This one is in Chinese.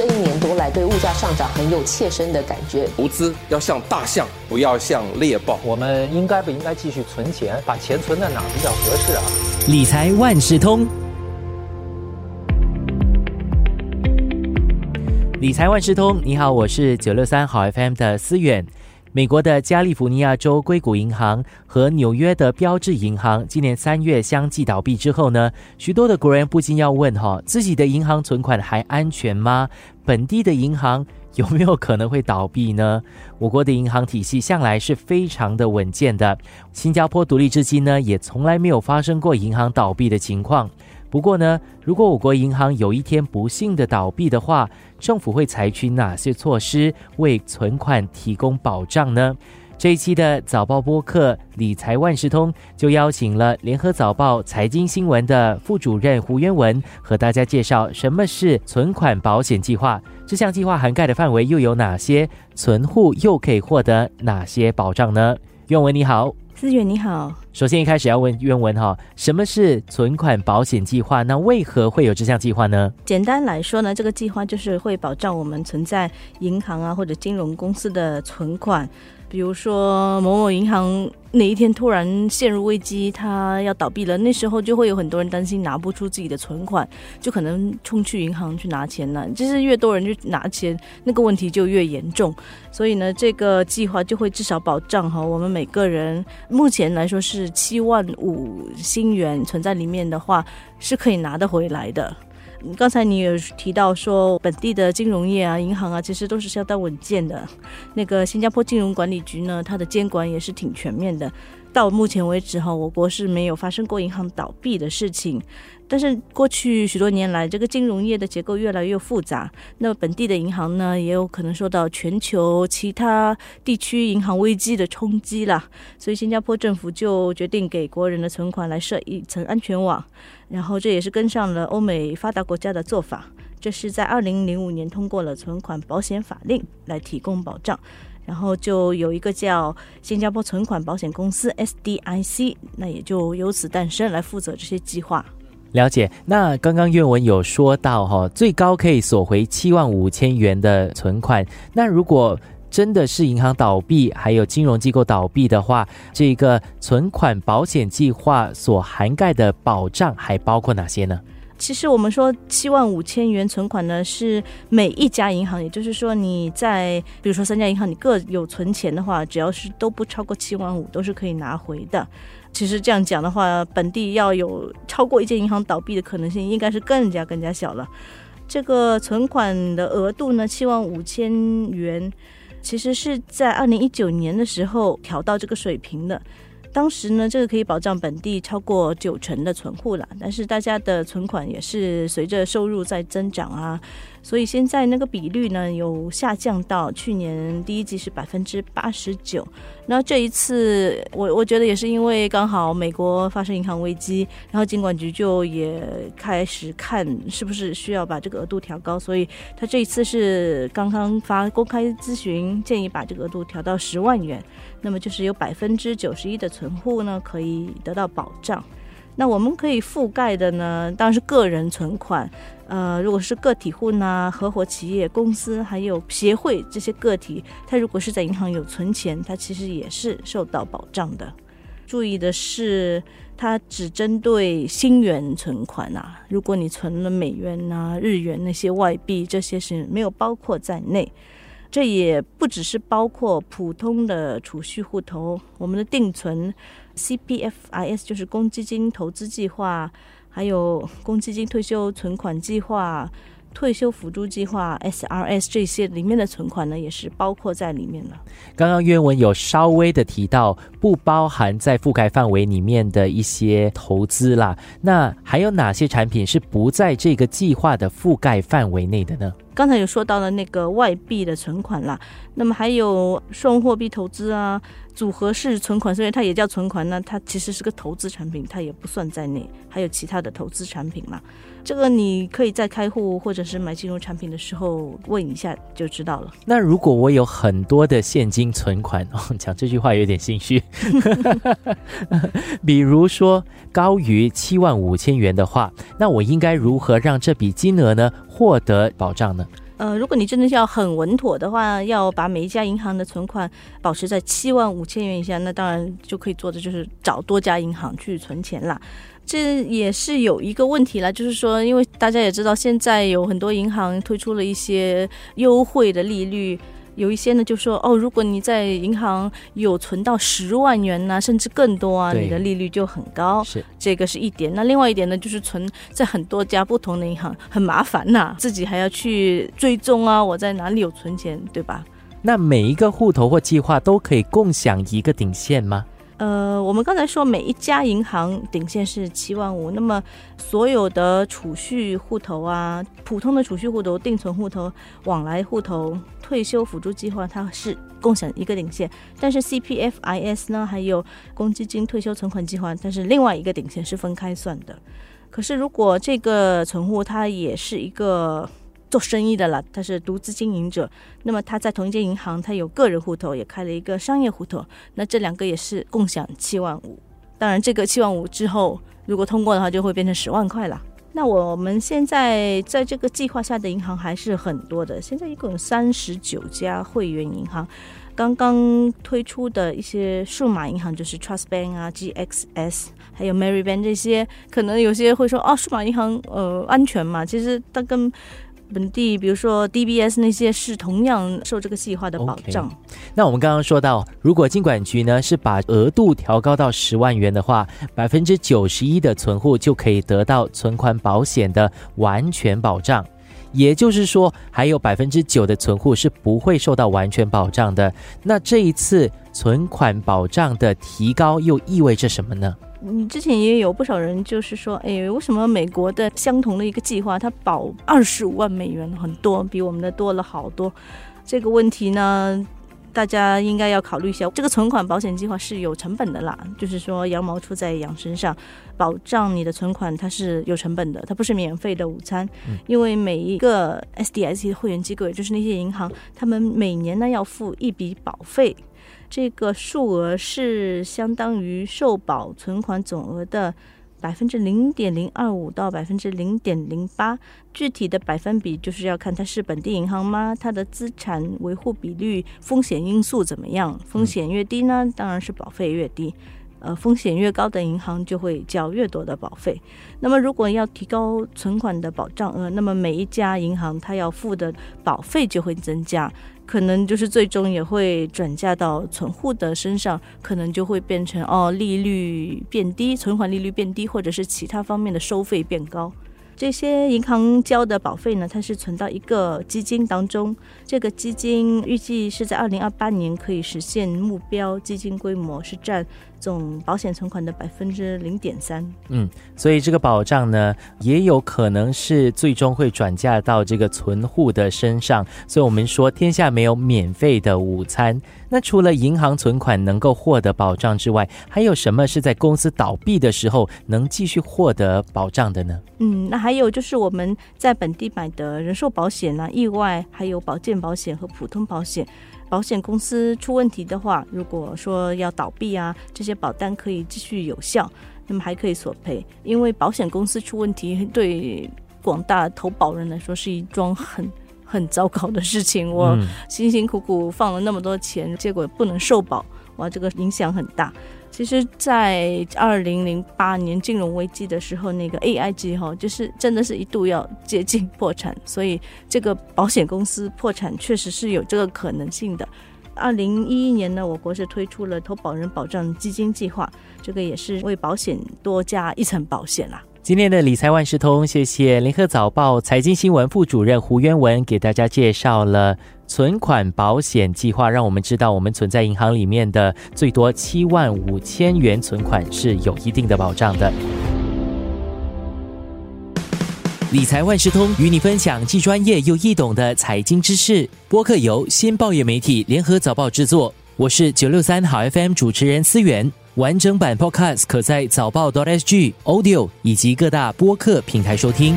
这一年多来对物价上涨很有切身的感觉。投资要像大象，不要像猎豹。我们应该不应该继续存钱？把钱存在哪比较合适啊？理财万事通，理财万事通，你好，我是九六三好 FM 的思远。美国的加利福尼亚州硅谷银行和纽约的标志银行今年三月相继倒闭之后呢，许多的国人不禁要问：哈，自己的银行存款还安全吗？本地的银行有没有可能会倒闭呢？我国的银行体系向来是非常的稳健的，新加坡独立至今呢，也从来没有发生过银行倒闭的情况。不过呢，如果我国银行有一天不幸的倒闭的话，政府会采取哪些措施为存款提供保障呢？这一期的早报播客理财万事通就邀请了联合早报财经新闻的副主任胡渊文，和大家介绍什么是存款保险计划。这项计划涵盖的范围又有哪些？存户又可以获得哪些保障呢？渊文你好。思远你好，首先一开始要问渊文哈，什么是存款保险计划？那为何会有这项计划呢？简单来说呢，这个计划就是会保障我们存在银行啊或者金融公司的存款。比如说某某银行哪一天突然陷入危机，它要倒闭了，那时候就会有很多人担心拿不出自己的存款，就可能冲去银行去拿钱了。就是越多人去拿钱，那个问题就越严重。所以呢，这个计划就会至少保障哈，我们每个人目前来说是七万五新元存在里面的话，是可以拿得回来的。刚才你有提到说，本地的金融业啊、银行啊，其实都是相当稳健的。那个新加坡金融管理局呢，它的监管也是挺全面的。到目前为止哈，我国是没有发生过银行倒闭的事情。但是过去许多年来，这个金融业的结构越来越复杂，那么本地的银行呢，也有可能受到全球其他地区银行危机的冲击啦。所以新加坡政府就决定给国人的存款来设一层安全网，然后这也是跟上了欧美发达国家的做法。这是在二零零五年通过了存款保险法令来提供保障，然后就有一个叫新加坡存款保险公司 SDIC，那也就由此诞生来负责这些计划。了解，那刚刚岳文有说到哈，最高可以索回七万五千元的存款。那如果真的是银行倒闭，还有金融机构倒闭的话，这个存款保险计划所涵盖的保障还包括哪些呢？其实我们说七万五千元存款呢，是每一家银行，也就是说你在比如说三家银行你各有存钱的话，只要是都不超过七万五，都是可以拿回的。其实这样讲的话，本地要有超过一间银行倒闭的可能性，应该是更加更加小了。这个存款的额度呢，七万五千元，其实是在二零一九年的时候调到这个水平的。当时呢，这个可以保障本地超过九成的存户了，但是大家的存款也是随着收入在增长啊。所以现在那个比率呢，有下降到去年第一季是百分之八十九。那这一次，我我觉得也是因为刚好美国发生银行危机，然后监管局就也开始看是不是需要把这个额度调高，所以他这一次是刚刚发公开咨询，建议把这个额度调到十万元。那么就是有百分之九十一的存存户呢可以得到保障。那我们可以覆盖的呢，当然是个人存款。呃，如果是个体户呢、合伙企业、公司还有协会这些个体，他如果是在银行有存钱，他其实也是受到保障的。注意的是，它只针对新元存款啊。如果你存了美元啊、日元那些外币，这些是没有包括在内。这也不只是包括普通的储蓄户头，我们的定存。CPFIS 就是公积金投资计划，还有公积金退休存款计划、退休辅助计划 SRS 这些里面的存款呢，也是包括在里面了。刚刚原文有稍微的提到，不包含在覆盖范围里面的一些投资啦。那还有哪些产品是不在这个计划的覆盖范围内的呢？刚才有说到了那个外币的存款啦，那么还有双货币投资啊。组合式存款，虽然它也叫存款，那它其实是个投资产品，它也不算在内。还有其他的投资产品嘛？这个你可以在开户或者是买金融产品的时候问一下就知道了。那如果我有很多的现金存款，讲这句话有点心虚。比如说高于七万五千元的话，那我应该如何让这笔金额呢获得保障呢？呃，如果你真的要很稳妥的话，要把每一家银行的存款保持在七万五千元以下，那当然就可以做的就是找多家银行去存钱啦。这也是有一个问题了，就是说，因为大家也知道，现在有很多银行推出了一些优惠的利率。有一些呢，就说哦，如果你在银行有存到十万元呐，甚至更多啊，你的利率就很高。是这个是一点。那另外一点呢，就是存在很多家不同的银行很麻烦呐，自己还要去追踪啊，我在哪里有存钱，对吧？那每一个户头或计划都可以共享一个顶线吗？呃，我们刚才说每一家银行顶线是七万五，那么所有的储蓄户头啊，普通的储蓄户头、定存户头、往来户头、退休辅助计划，它是共享一个顶线。但是 CPFIS 呢，还有公积金退休存款计划，但是另外一个顶线是分开算的。可是如果这个存户它也是一个。做生意的了，他是独资经营者。那么他在同一间银行，他有个人户头，也开了一个商业户头。那这两个也是共享七万五。当然，这个七万五之后，如果通过的话，就会变成十万块了。那我们现在在这个计划下的银行还是很多的，现在一共有三十九家会员银行。刚刚推出的一些数码银行，就是 Trust Bank 啊、GXS，还有 Mary Bank 这些，可能有些会说，哦，数码银行呃安全嘛？其实它跟本地，比如说 DBS 那些是同样受这个计划的保障。那我们刚刚说到，如果金管局呢是把额度调高到十万元的话，百分之九十一的存户就可以得到存款保险的完全保障。也就是说，还有百分之九的存户是不会受到完全保障的。那这一次存款保障的提高又意味着什么呢？你之前也有不少人就是说，哎，为什么美国的相同的一个计划，它保二十五万美元，很多，比我们的多了好多。这个问题呢，大家应该要考虑一下。这个存款保险计划是有成本的啦，就是说羊毛出在羊身上，保障你的存款它是有成本的，它不是免费的午餐。因为每一个 SDIC 会员机构，也就是那些银行，他们每年呢要付一笔保费。这个数额是相当于受保存款总额的百分之零点零二五到百分之零点零八，具体的百分比就是要看它是本地银行吗？它的资产维护比率、风险因素怎么样？风险越低呢，当然是保费越低。呃，风险越高的银行就会交越多的保费。那么，如果要提高存款的保障额，那么每一家银行它要付的保费就会增加。可能就是最终也会转嫁到存户的身上，可能就会变成哦，利率变低，存款利率变低，或者是其他方面的收费变高。这些银行交的保费呢，它是存到一个基金当中，这个基金预计是在二零二八年可以实现目标，基金规模是占。总保险存款的百分之零点三，嗯，所以这个保障呢，也有可能是最终会转嫁到这个存户的身上。所以，我们说天下没有免费的午餐。那除了银行存款能够获得保障之外，还有什么是在公司倒闭的时候能继续获得保障的呢？嗯，那还有就是我们在本地买的人寿保险啊、意外还有保健保险和普通保险。保险公司出问题的话，如果说要倒闭啊，这些保单可以继续有效，那么还可以索赔。因为保险公司出问题，对广大投保人来说是一桩很很糟糕的事情。我辛辛苦苦放了那么多钱，结果不能受保，哇，这个影响很大。其实，在二零零八年金融危机的时候，那个 AIG 哈，就是真的是一度要接近破产，所以这个保险公司破产确实是有这个可能性的。二零一一年呢，我国是推出了投保人保障基金计划，这个也是为保险多加一层保险啦。今天的理财万事通，谢谢联合早报财经新闻副主任胡渊文给大家介绍了。存款保险计划让我们知道，我们存在银行里面的最多七万五千元存款是有一定的保障的。理财万事通与你分享既专业又易懂的财经知识。播客由新报业媒体联合早报制作，我是九六三好 FM 主持人思源。完整版 Podcast 可在早报 .sg Audio 以及各大播客平台收听。